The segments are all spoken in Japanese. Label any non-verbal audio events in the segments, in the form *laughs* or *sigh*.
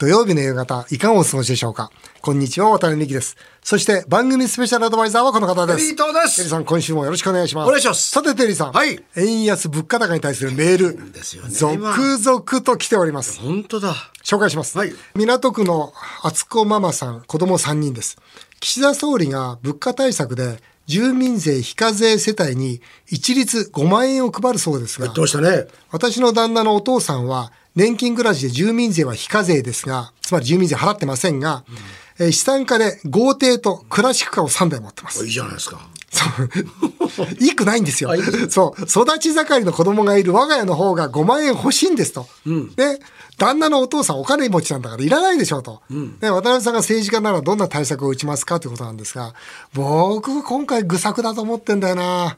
土曜日の夕方、いかがお過ごしでしょうか？こんにちは、渡辺美希です。そして、番組スペシャルアドバイザーはこの方です。テリー東ですテリーさん、今週もよろしくお願いします。お願いしますさて、テリーさん。はい円安物価高に対するメール。ですよね続々と来ております。本当だ。紹介します。はい港区の厚子ママさん、子供3人です。岸田総理が物価対策で住民税非課税世帯に一律5万円を配るそうですが、どうしたね。私の旦那のお父さんは年金暮らしで住民税は非課税ですが、つまり住民税払ってませんが、えー資産家で豪邸とクラシックカーを3台持ってます。いいじゃないですか。そう。*laughs* いいくないんですよあいいです。そう。育ち盛りの子供がいる我が家の方が5万円欲しいんですと。で、旦那のお父さんお金持ちなんだからいらないでしょうと。で、渡辺さんが政治家ならどんな対策を打ちますかということなんですが、僕今回愚策だと思ってんだよな。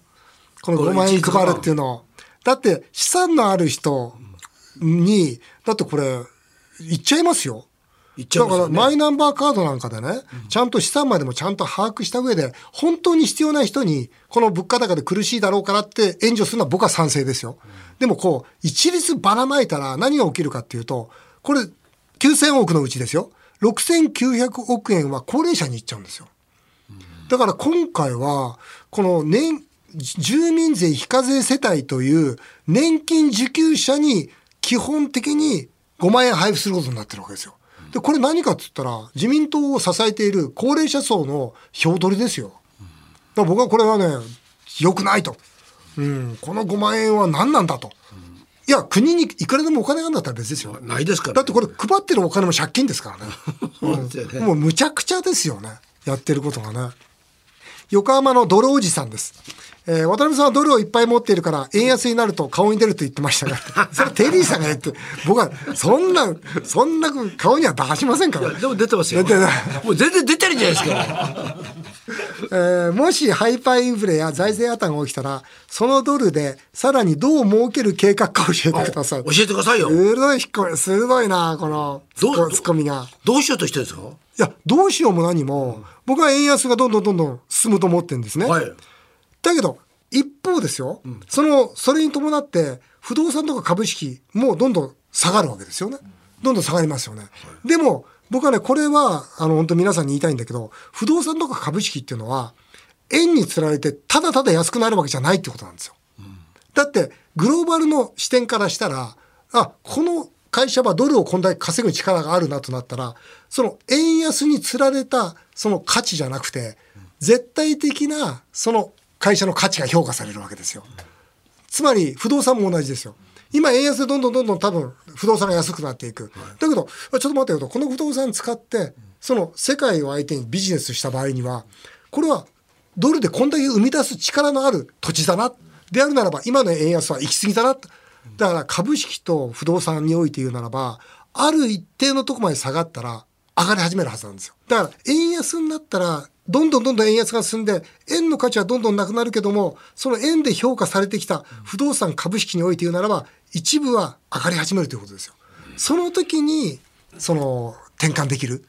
この5万円配るっていうの。だって資産のある人に、だってこれ、言っちゃいますよ。言っちゃいますよねだからマイナンバーカードなんかでね、ちゃんと資産までもちゃんと把握した上で、本当に必要な人に、この物価高で苦しいだろうからって援助するのは僕は賛成ですよ。でもこう、一律ばらまいたら何が起きるかっていうと、これ、9000億のうちですよ。6900億円は高齢者に行っちゃうんですよ。だから今回は、この年、住民税非課税世帯という年金受給者に基本的に5万円配布することになってるわけですよ。で、これ何かって言ったら、自民党を支えている高齢者層の票取りですよ。だから僕はこれはね、良くないと。うん、この5万円は何なんだと。いや、国にいくらでもお金があるんだったら別ですよ。ないですから。だってこれ配ってるお金も借金ですからね。*laughs* そうですよねもうむちゃくちゃですよね。やってることがね。横浜のドルおじさんです。えー渡辺さんはドルをいっぱい持っているから、円安になると顔に出ると言ってましたが、*laughs* それテリーさんが言って、僕は、そんな、そんな顔には出しませんから。でも出てますよ。出てないもう全然出てるじゃないですか。*laughs* えーもしハイパーインフレや財政破綻が起きたら、そのドルでさらにどう儲ける計画か教えてください。教えてくださいよ。鋭い引っ込み、鋭いな、このツッコどうツッコミが。どうしようとしてるんですか？いや、どうしようも何も、僕は円安がどんどんどんどん進むと思ってるんですね。はい。だけど、一方ですよ、その、それに伴って、不動産とか株式もどんどん下がるわけですよね。どんどん下がりますよね。でも、僕はね、これは、あの、本当皆さんに言いたいんだけど、不動産とか株式っていうのは、円につられて、ただただ安くなるわけじゃないってことなんですよ。だって、グローバルの視点からしたら、あ、この会社はドルをこんだけ稼ぐ力があるなとなったら、その円安につられたその価値じゃなくて、絶対的なその会社の価値が評価されるわけですよ。つまり不動産も同じですよ。今円安でどんどんどんどん多分不動産が安くなっていく。だけど、あちょっと待ってよと、この不動産使って、その世界を相手にビジネスした場合には、これはドルでこんだけ生み出す力のある土地だな。であるならば、今の円安は行き過ぎだな。だから株式と不動産において言うならば、ある一定のとこまで下がったら上がり始めるはずなんですよ。だから円安になったら、どんどんどんどん円安が進んで、円の価値はどんどんなくなるけども、その円で評価されてきた不動産株式において言うならば、一部は上がり始めるということですよ。その時に、その、転換できる。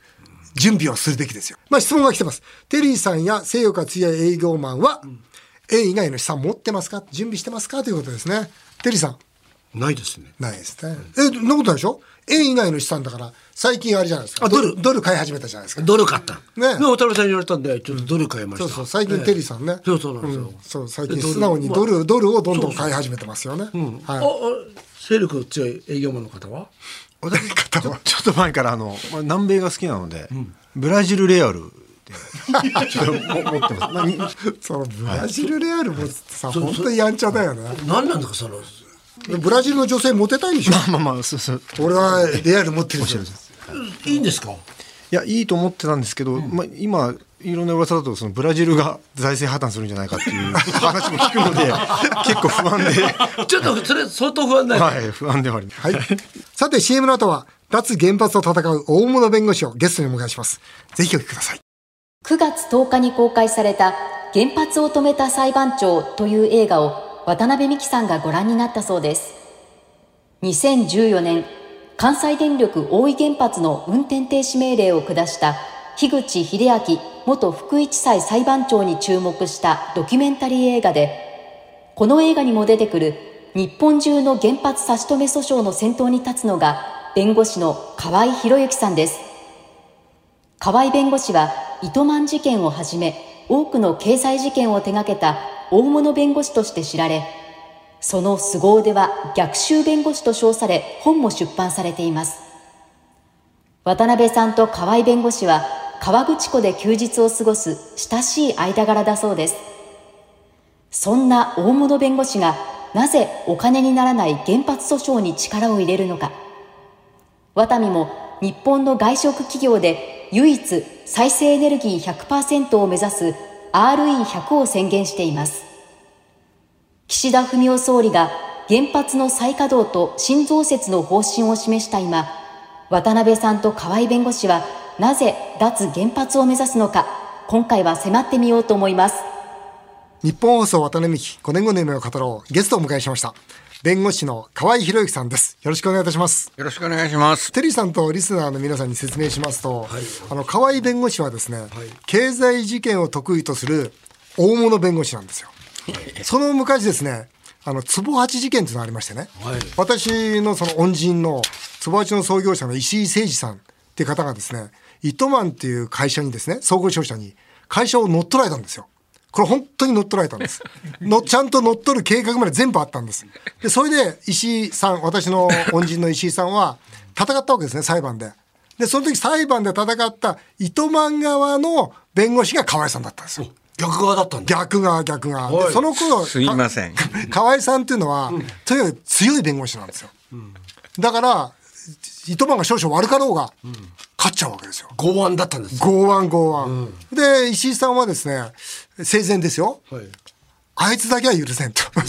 準備をするべきですよ。まあ質問が来てます。テリーさんや西洋から強い営業マンは、円以外の資産持ってますか？準備してますか？ということですね。テリーさん。ないですね。ないですね。え、そんなことないでしょ？円以外の資産だから、最近あれじゃないですか。あドルドル買い始めたじゃないですか。ドル買った。ねで、渡辺さんに言われたんで、ちょっとドル買いました。そうそう、最近テリーさんね。そうそうなんですよんそう、最近素直にドル、ドルをどんどん買い始めてますよね。あ、あはい。勢力強い営業マンの方は？方は。ちょっと前からあの、まあ、南米が好きなので、ブラジルレアルで *laughs* ちょっとも持ってます、まあみそのブラジルレアルもさ、本当にやんちゃだよね。何なんですか、その。ブラジルの女性モテたいんでしょ？*laughs* まあまあそうそう俺はレアル持ってるじゃん。いいんですか？いやいいと思ってたんですけど、まあ、今いろんな噂だとそのブラジルが財政破綻するんじゃないかっていう *laughs* 話も聞くので *laughs* 結構不安でちょっと、それ相当不安だよ。はい不安ではあります、はい。さて CM の後は、脱原発と戦う大物弁護士をゲストにお迎えします。ぜひお聞きください。9月10日に公開された原発を止めた裁判長という映画を渡辺美樹さんがご覧になったそうです。2014年、関西電力大井原発の運転停止命令を下した樋口秀明元福井地裁裁判長に注目したドキュメンタリー映画で、この映画にも出てくる日本中の原発差し止め訴訟の先頭に立つのが弁護士の河合博之さんです。河合弁護士は糸満事件をはじめ多くの経済事件を手掛けた大物弁護士として知られ、その凄腕は逆襲弁護士と称され本も出版されています。渡辺さんと河合弁護士は河口湖で休日を過ごす親しい間柄だそうです。そんな大物弁護士がなぜお金にならない原発訴訟に力を入れるのか。ワタミも日本の外食企業で唯一再生エネルギー100%を目指す RE100 を宣言しています。岸田文雄総理が原発の再稼働と新増設の方針を示した今、渡辺さんと河合弁護士はなぜ脱原発を目指すのか、今回は迫ってみようと思います。日本放送渡辺美希5年後の夢を語ろうゲストをお迎えしました弁護士の河合博之さんですよろしくお願いいたしますよろしくお願いします。テリーさんとリスナーの皆さんに説明しますと、あの河合弁護士はですね、経済事件を得意とする大物弁護士なんですよ。*laughs* その昔ですね、あの坪八事件というのがありましてね、はい私のその恩人の坪八の創業者の石井誠二さんっていう方がですね、糸満っていう会社にですね、総合商社に会社を乗っ取られたんですよ。これ本当に乗っ取られたんです。*laughs* のちゃんと乗っ取る計画まで全部あったんです。で、それで石井さん、私の恩人の石井さんは戦ったわけですね、裁判で。で、その時裁判で戦った糸満側の弁護士が河合さんだったんですよ。逆側だったんだ。逆側、逆側。その頃、すいませんか河合さんっていうのは、とにかく強い弁護士なんですよ。だから、糸満が少々悪かろうが、勝っちゃうわけですよ。剛腕だったんです。剛腕剛腕、で石井さんはですね生前ですよ。はい。あいつだけは許せんと。*laughs*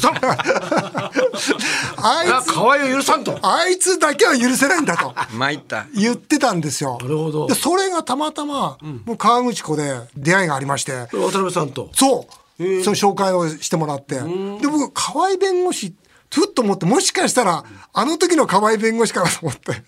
ああ、いつ河合を許さんと。あいつだけは許せないんだと。参った。言ってたんですよ。なるほど。でそれがたまたま、もう河口湖で出会いがありまして。渡辺さんと。そう。その紹介をしてもらって。で僕河合弁護士ふっと思ってもしかしたらあの時の河合弁護士かなと思って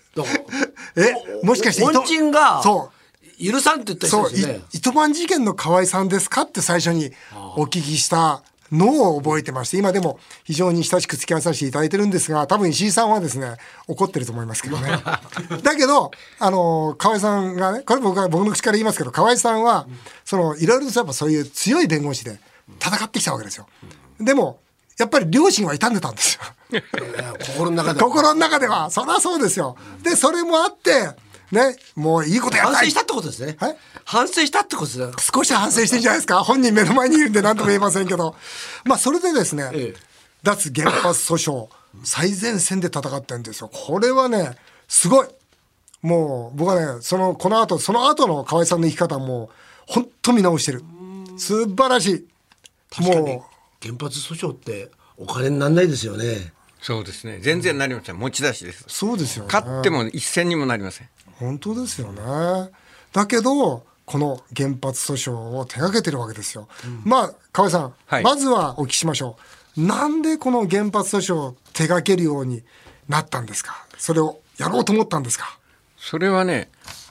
*laughs* えもしかして糸恩人がそう許さんって言ったそう、人ですね。い糸満事件の河合さんですかって最初にお聞きしたのを覚えてまして、今でも非常に親しく付き合わさせていただいてるんですが、多分石井さんはですね、怒ってると思いますけどね。*laughs* だけど、あの、河合さんがね、これ僕は僕の口から言いますけど、河合さんは、その、いろいろとやっぱそういう強い弁護士で戦ってきたわけですよ。でも、やっぱり両親は傷んでたんですよ。心の中で。心の中では、そりゃそうですよ。で、それもあって、ね、もういいことやった反省したってことですね。はい反省したってことですね。少し反省してんじゃないですか本人目の前にいるんで何とも言えませんけど。まあ、それでですね、ええ脱原発訴訟、最前線で戦ってるんですよ。これはね、すごい。もう、僕はね、その、この後、その後の河合さんの生き方も、本当見直してる。素晴らしい。確かにも原発訴訟ってお金にならないですよね。そうですね。全然なりません。持ち出しですう、。そうですよね。勝っても一銭にもなりません。本当ですよね。だけど、この原発訴訟を手掛けてるわけですよ。まあ、河合さん、はいまずはお聞きしましょう。なんでこの原発訴訟を手掛けるようになったんですか？それをやろうと思ったんですか？それはね、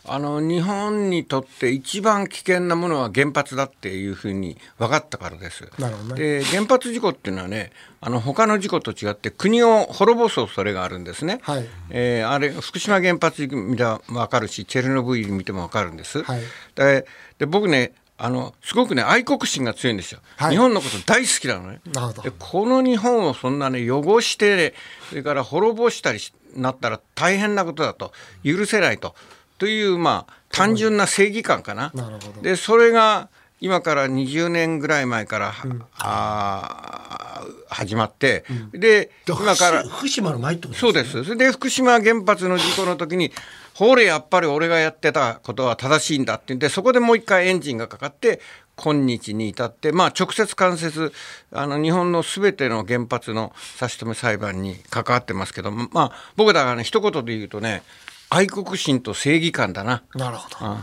あの日本にとって一番危険なものは原発だっていうふうに分かったからです。ねで原発事故っていうのはね、あの他の事故と違って国を滅ぼす恐れがあるんですね。はいえーあれ福島原発見たら分かるし、チェルノブイリ見ても分かるんです。はいでで僕ね。あのすごくね愛国心が強いんですよ、はい日本のこと大好きなのねでこの日本をそんなね汚してそれから滅ぼしたりしなったら大変なことだと許せないとというまあ単純な正義感かな。なでそれが今から20年ぐらい前から、あー始まって、で今から福島の前ってことそうです。それで福島原発の事故の時に、ほれやっぱり俺がやってたことは正しいんだって言って、そこでもう一回エンジンがかかって、今日に至って、まあ直接間接、あの日本のすべての原発の差し止め裁判に関わってますけど、まあ僕だからね、一言で言うとね、愛国心と正義感だな。なるほど。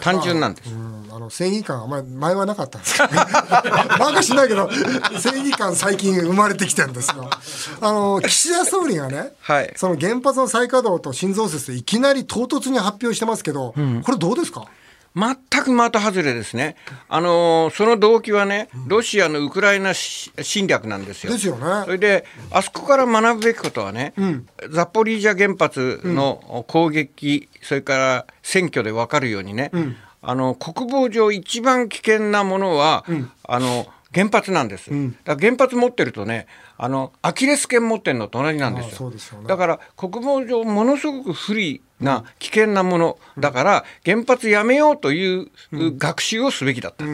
単純なんです。うん、あの正義感あんまり前はなかったんですけど、ね、なんかしないけど正義感最近生まれてきてるんですよ。あの岸田総理がね、はいその原発の再稼働と新増設でいきなり唐突に発表してますけど、これどうですか？全く的外れですね、あのーその動機はね、ロシアのウクライナし侵略なんですよ。ですよね。それで、あそこから学ぶべきことはね、ザポリージャ原発の攻撃、それから選挙で分かるようにね、あの国防上、一番危険なものは、あの原発なんです、だから原発持ってるとね、あのアキレス腱持ってるのと同じなんですよ。ねだから国防上ものすごく不利な危険なものだから原発やめようという学習をすべきだった、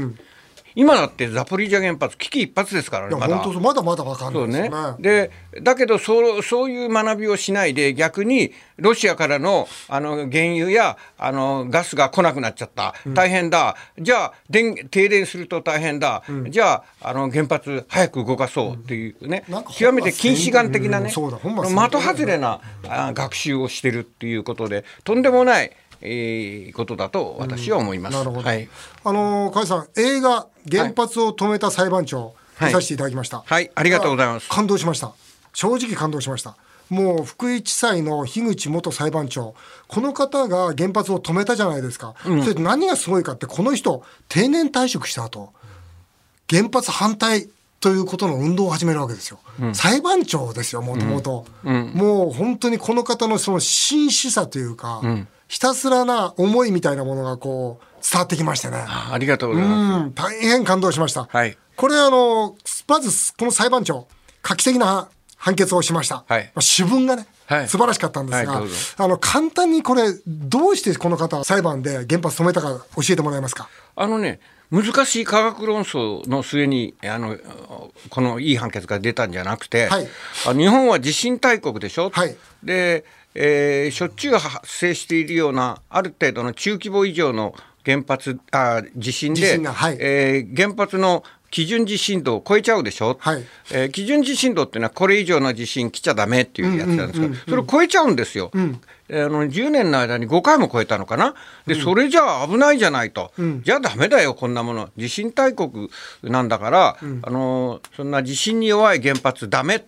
今だってザポリージャ原発危機一髪ですからねまだ。まだまだわかんないうですよね。でだけどそうそういう学びをしないで逆にロシアからのあの原油やあのガスが来なくなっちゃった。大変だ、じゃあ電停電すると大変だ、じゃああの原発早く動かそうっていうね、なんか極めて近視眼的なね、的外れなあ学習をしてるっていうことで。とんでもない、えーことだと私は思います。なるほど。はい。あの甲斐さん映画原発を止めた裁判長、はい。見させていただきました。はい。ありがとうございます。感動しました。正直感動しました。もう福井地裁の樋口元裁判長この方が原発を止めたじゃないですか、それで何がすごいかってこの人定年退職した後原発反対ということの運動を始めるわけですよ、裁判長ですよもともと。もう本当にこの方のその真摯さというか、ひたすらな思いみたいなものがこう伝わってきましてね。あありがとうございます。うん。大変感動しました、はい。これあのまずこの裁判長画期的な判決をしました、はい。まあ主文がね、はい。素晴らしかったんですが、はいあの簡単にこれどうしてこの方は裁判で原発止めたか教えてもらえますか？あのね、難しい科学論争の末にあのこのいい判決が出たんじゃなくて、はい。あ日本は地震大国でしょ、はい。で、えーしょっちゅう発生しているようなある程度の中規模以上の原発あ地震ではい。えー原発の基準地震度を超えちゃうでしょ、はい。えー基準地震度っていうのはこれ以上の地震来ちゃダメっていうやつなんですけど、それを超えちゃうんですよ、えーあの10年の間に5回も超えたのかな？でそれじゃあ危ないじゃないと、じゃあダメだよこんなもの。地震大国なんだから、あのーそんな地震に弱い原発ダメ。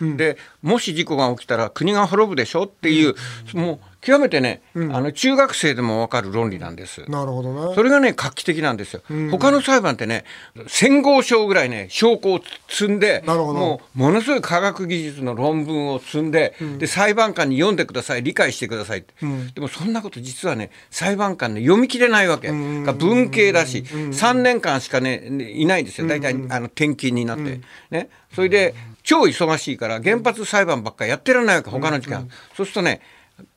でもし事故が起きたら国が滅ぶでしょっていう、もう極めてね、あの中学生でも分かる論理なんです。なるほどね。それがね画期的なんですよ、他の裁判ってね戦後証ぐらいね証拠を積んでなるほど。もうものすごい科学技術の論文を積んで,、で裁判官に読んでください理解してくださいって、でもそんなこと実はね裁判官ね読み切れないわけ、が文系だし、3年間しかねいないんですよ。大体、あの転勤になって、ね。それで超忙しいから原発裁判ばっかりやってられないわけ他の時間、そうするとね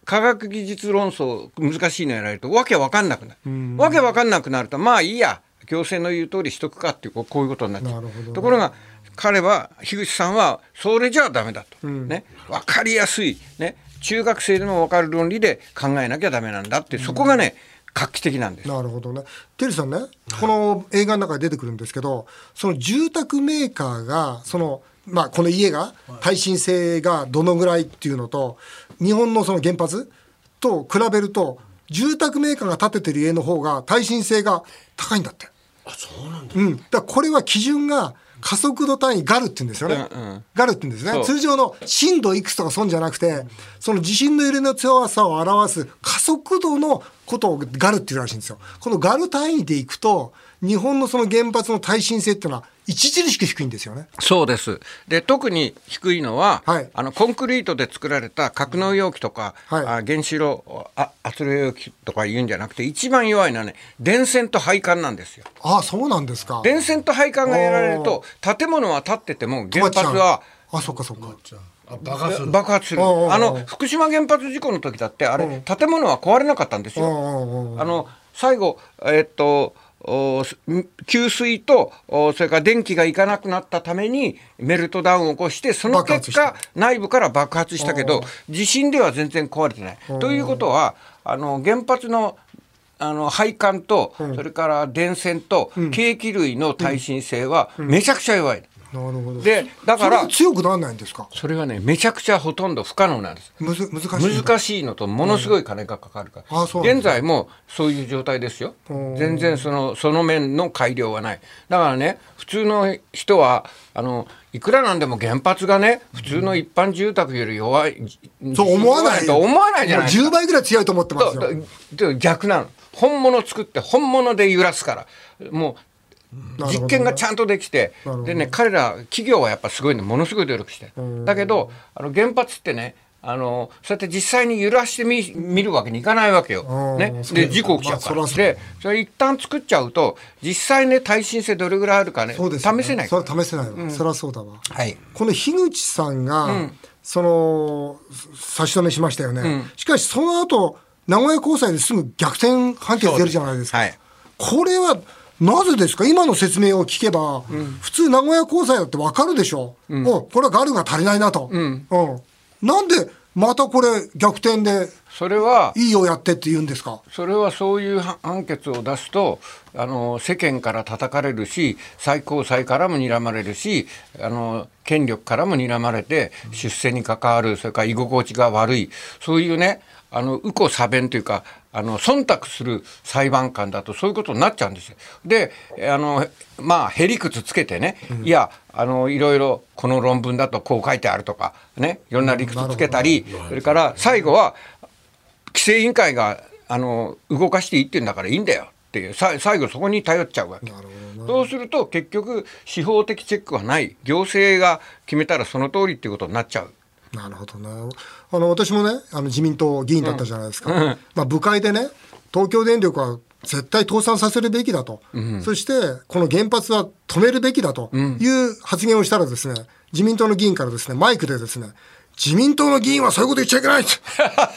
科学技術論争難しいのやられるとわけわかんなくなる、わけわかんなくなるとまあいいや行政の言う通りしとくかっていうこういうことになっちゃうところが彼は樋口さんはそれじゃあダメだと、ね。分かりやすい、ね、中学生でも分かる論理で考えなきゃダメなんだってそこがね画期的なんです。なるほどね。テリーさんね、この映画の中で出てくるんですけど、その住宅メーカーが、その、まあ、この家が耐震性がどのぐらいっていうのと、日本のその原発と比べると、住宅メーカーが建ててる家の方が耐震性が高いんだって。あそうなんだうん。だこれは基準が加速度単位ガルって言うんですよね。うんうんガルって言うんですね。通常の震度いくつとか損じゃなくて、その地震の揺れの強さを表す加速度のことをガルっていうらしいんですよ。このガル単位でいくと、日本のその原発の耐震性っていうのは著しく低いんですよね。そうです。で特に低いのは、はい。あのコンクリートで作られた格納容器とか、はい。あ原子炉あ圧力容器とか言うんじゃなくて一番弱いのはね電線と配管なんですよ。ああ、そうなんですか。電線と配管がやられると建物は建ってても原発はあ、そっかそっか。あ爆発する。爆発する。あの福島原発事故の時だってあれ建物は壊れなかったんですよ。あの最後えっと給水とおそれから電気がいかなくなったためにメルトダウンを起こしてその結爆果内部から爆発したけど地震では全然壊れてない。ということはあの原発のあの配管と、それから電線と、計器類の耐震性はめちゃくちゃ弱い。なるほど。でだからそれが強くならないんですか？それはねめちゃくちゃほとんど不可能なんです。むず難しい。難しいのとものすごい金がかかるから、あそうなんだ。現在もそういう状態ですよ。全然そのその面の改良はない。だからね普通の人はあのいくらなんでも原発がね普通の一般住宅より弱い、そう思わないと思わないじゃないですか。もう10倍ぐらい強いと思ってますよ。逆なの。本物作って本物で揺らすから。もう実験がちゃんとできてでね彼ら企業はやっぱすごいねものすごい努力して。るだけどあの原発ってねあのそうやって実際に揺らしてみ見るわけにいかないわけよ。ね、で事故起きちゃうか。ら、まあそでそれ一旦作っちゃうと実際ね耐震性どれぐらいあるかねそうですよね。試せない。それは試せないわ、そりゃそうだわ。はい。この樋口さんが、その差し止めしましたよね、しかしその後名古屋高裁ですぐ逆転判決出るじゃないですか。はい。これはなぜですか？今の説明を聞けば、普通名古屋高裁だってわかるでしょ、おこれはガルが足りないなと、うん。なんでまたこれ逆転でそれはいいよやってって言うんですか？それはそういう判決を出すとあの世間から叩かれるし最高裁からも睨まれるしあの権力からも睨まれて出世に関わるそれから居心地が悪い。そういうねあの右近左弁というかあの忖度する裁判官だとそういうことになっちゃうんですよ。であのまあへりくつつけてね、いやあのいろいろこの論文だとこう書いてあるとかねいろんな理屈つけたり、それから最後は規制委員会があの動かしていいって言うんだからいいんだよっていうさ最後そこに頼っちゃうわけ。そうすると結局司法的チェックはない。行政が決めたらその通りっていうことになっちゃう。なるほどな。あの、私もね、あの、自民党議員だったじゃないですか。まあ、部会でね、東京電力は絶対倒産させるべきだと。そして、この原発は止めるべきだという発言をしたらですね、自民党の議員からですね、マイクでですね、自民党の議員はそういうこと言っちゃいけないって。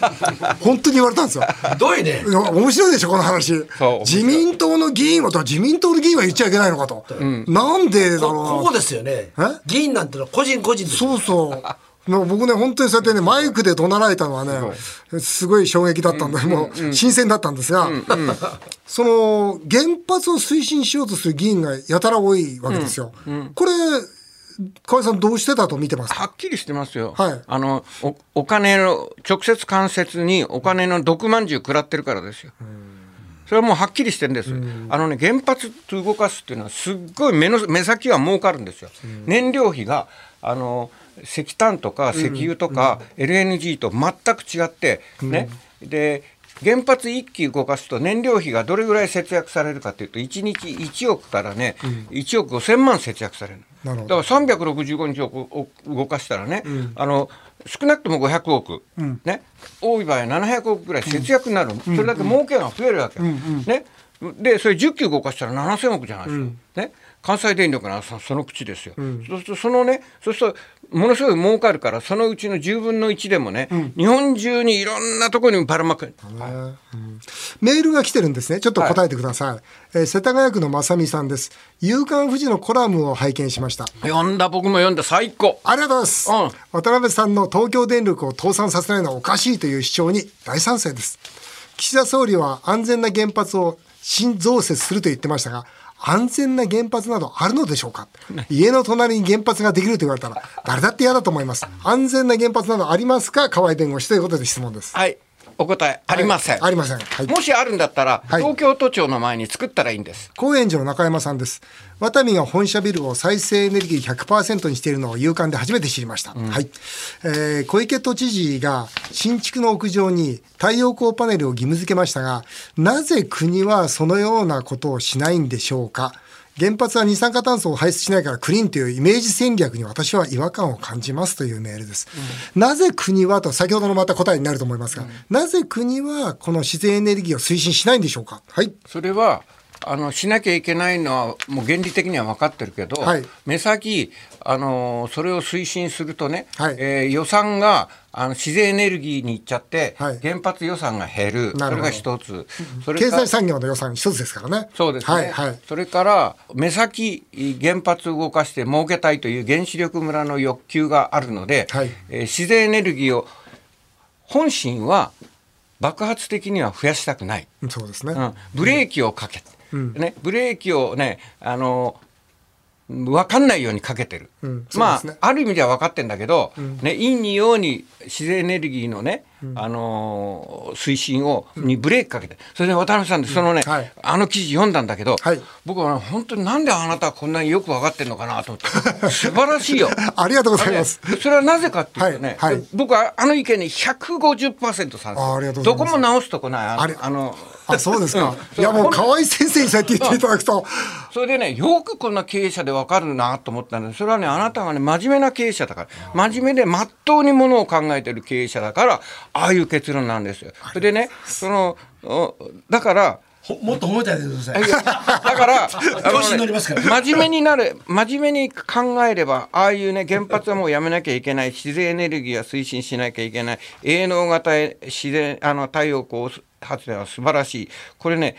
*laughs* 本当に言われたんですよ。どういね面白いでしょこの話。自民党の議員はと自民党の議員は言っちゃいけないのかと、なんでだろうな。ここですよね。議員なんてのは個人個人そうそう。もう僕ね、本当にそうやってね、マイクで怒鳴られたのはね、すごい。衝撃だったんで、もう新鮮だったんですが、その、原発を推進しようとする議員がやたら多いわけですよ。これ、河合さんどうしてだと見てますか？はっきりしてますよ。はい。あのおお金の直接間接にお金の毒まんじゅう食らってるからですよ。それはもうはっきりしてるんです。あのね原発と動かすっていうのはすっごい目の目先は儲かるんですよ。燃料費があの石炭とか石油とか LNG と全く違ってね、で原発1機動かすと燃料費がどれぐらい節約されるかというと1日1億からね、1億5000万節約されるだから365日を動かしたらね、あの少なくとも500億、ね、多い場合は700億ぐらい節約になる、それだけ儲けが増えるわけ、ね、でそれ10機動かしたら7000億じゃないですか、ね、関西電力ならその口ですよ、そうするとそのねそうするとものすごい儲かるからそのうちの10分の1でもね、日本中にいろんなところにばらまく、メールが来てるんですね。ちょっと答えてください。えー世田谷区の正美さんです。夕刊富士のコラムを拝見しました。読んだ僕も読んだ最高ありがとうございます。うん渡辺さんの東京電力を倒産させないのはおかしいという主張に大賛成です。岸田総理は安全な原発を新増設すると言ってましたが、安全な原発などあるのでしょうか？家の隣に原発ができると言われたら誰だって嫌だと思います。安全な原発などありますか？河合弁護士ということで質問です。はいお答えありません、はいありません。はい。もしあるんだったら、はい東京都庁の前に作ったらいいんです高円寺の中山さんです。ワタミが本社ビルを再生エネルギー100%にしているのを夕刊で初めて知りました。はい。えー小池都知事が新築の屋上に太陽光パネルを義務付けましたが、なぜ国はそのようなことをしないんでしょうか？原発は二酸化炭素を排出しないからクリーンというイメージ戦略に私は違和感を感じますというメールです。なぜ国はと、先ほどのまた答えになると思いますが、なぜ国はこの自然エネルギーを推進しないんでしょうかはい。それはあのしなきゃいけないのはもう原理的には分かってるけど、はい。目先あのそれを推進するとね、はい。えー予算があの自然エネルギーに行っちゃって、はい。原発予算が減る。それが一つ。それ経済産業の予算一つですからね。そうですね、はい、はい。それから目先原発を動かして儲けたいという原子力村の欲求があるので、はい。えー自然エネルギーを本心は爆発的には増やしたくない。そうですね。うん、ブレーキをかけて、ね、ブレーキをねあの分かんないようにかけてる、うん。まあね。ある意味では分かってんだけど、ね、陰に陽に自然エネルギーのね、あのー推進をにブレーキかけてそれで渡辺さんでそのね、はい。あの記事読んだんだけど、はい。僕はね本当になんであなたはこんなによく分かってんのかなと思って。*laughs* 素晴らしいよ。ありがとうございます。それはなぜかっていうとね、はい。はい。僕はあの意見に150%賛成。どこも直すとこない。ああれあのあ、そうですか。うん。いや、もう河合先生にそうやって言っていただくと。*laughs* それでねよくこんな経営者で分かるなと思ったんでそれはねあなたがね真面目な経営者だから。真面目でまっとうにものを考えてる経営者だからああいう結論なんですよ。それでねそのおだからほもっと褒めてあげてください。だから、あ *laughs* の調子に乗りますから。真面目になる、真面目に考えれば、ああいうね、原発はもうやめなきゃいけない、自然エネルギーは推進しなきゃいけない、営農型自然、あの、太陽光発電は素晴らしい。これね、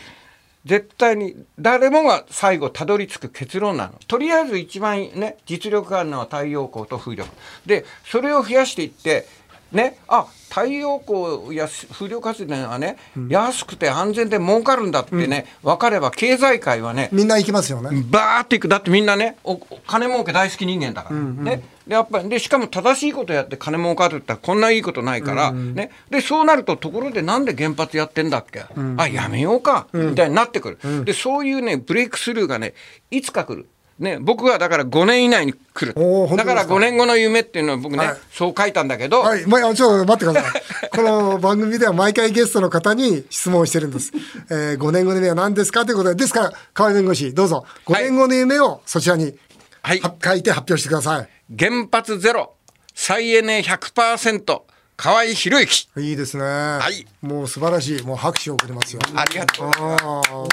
絶対に誰もが最後たどり着く結論なの。とりあえず一番ね、実力があるのは太陽光と風力。で、それを増やしていって、ね、あ太陽光や風力発電はね、安くて安全で儲かるんだってね、分かれば経済界はね、みんな行きますよね。バーっていく。だってみんなねおお金儲け大好き人間だから、ね。でやっぱりでしかも正しいことやって金儲かるってこんないいことないから、ね。でそうなるとところでなんで原発やってんだっけ、あやめようか、みたいになってくる、でそういうねブレイクスルーがねいつか来る。ね、僕はだから5年以内に来る。だから5年後の夢っていうのは僕ね、はい。そう書いたんだけど、はい、まあ、ちょっと待ってください。*laughs* この番組では毎回ゲストの方に質問をしてるんです。えー、5年後の夢は何ですかということで、ですから、河合弁護士、どうぞ、5年後の夢をそちらに、はい。は書いて発表してくださ原発ゼロ。再エネ100%河合博之い。いいですね。いもう素晴らしい。もう拍手を送りますよ。ありがとう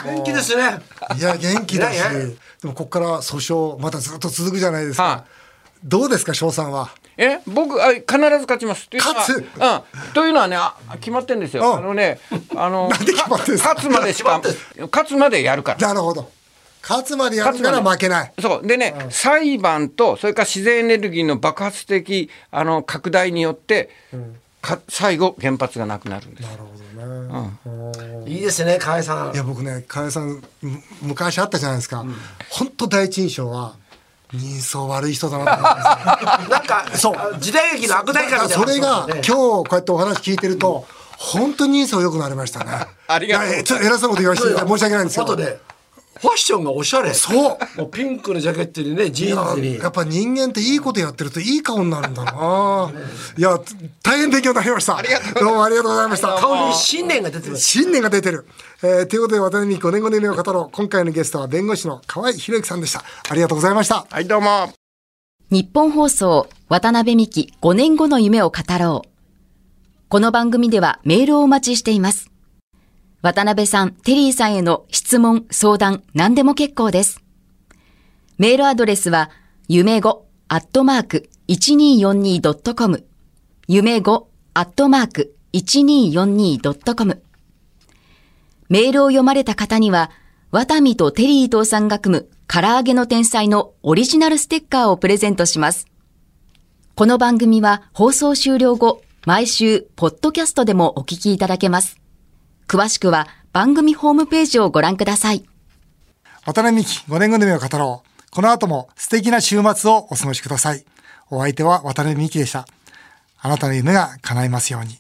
元気ですねいや、元気だしでもここから訴訟、またずっと続くじゃないですか。はどうですか、翔さんは？え僕あ必ず勝ちます。というのは勝つ？うん、というのはねあ決まってんですよ。うんあのねあのなんで決まってんすか？勝つまでしか勝つまでやるから。なるほど。勝つまでやるから負けない。そう。でね、裁判とそれから自然エネルギーの爆発的あの拡大によって、か最後原発がなくなるんです。なるほどね。いいですね河合さん。いや僕ね河合さんむ昔あったじゃないですか、本当第一印象は人相悪い人だなと思ったんです。よ *laughs* なんかそう。あ時代劇の悪代官みたいな。それがね。今日こうやってお話聞いてると本当に人相良くなりましたね。*laughs* ありがとういやちょっと偉そうなこと言わせて申し訳ないんですけどファッションがおしゃれそうもうピンクのジャケットにねジーンズにやっぱ人間っていいことやってるといい顔になるんだないや大変勉強になりましたどうもありがとうございました顔に信念が出てます信念が出てる。えー、ということで、渡辺美希5年後の夢を語ろう。今回のゲストは弁護士の河合博之さんでした。ありがとうございました。はいどうも。日本放送渡辺美希5年後の夢を語ろう。この番組ではメールをお待ちしています。渡辺さん、テリーさんへの質問、相談、何でも結構です。メールアドレスは、夢5アットマーク 1242.com 夢5アットマーク 1242.com メールを読まれた方には、ワタミとテリー伊藤さんが組む唐揚げの天才のオリジナルステッカーをプレゼントします。この番組は放送終了後、毎週、ポッドキャストでもお聞きいただけます。詳しくは番組ホームページをご覧ください。渡辺美希5年後の夢を語ろう。この後も素敵な週末をお過ごしください。お相手は渡辺美希でした。あなたの夢が叶いますように。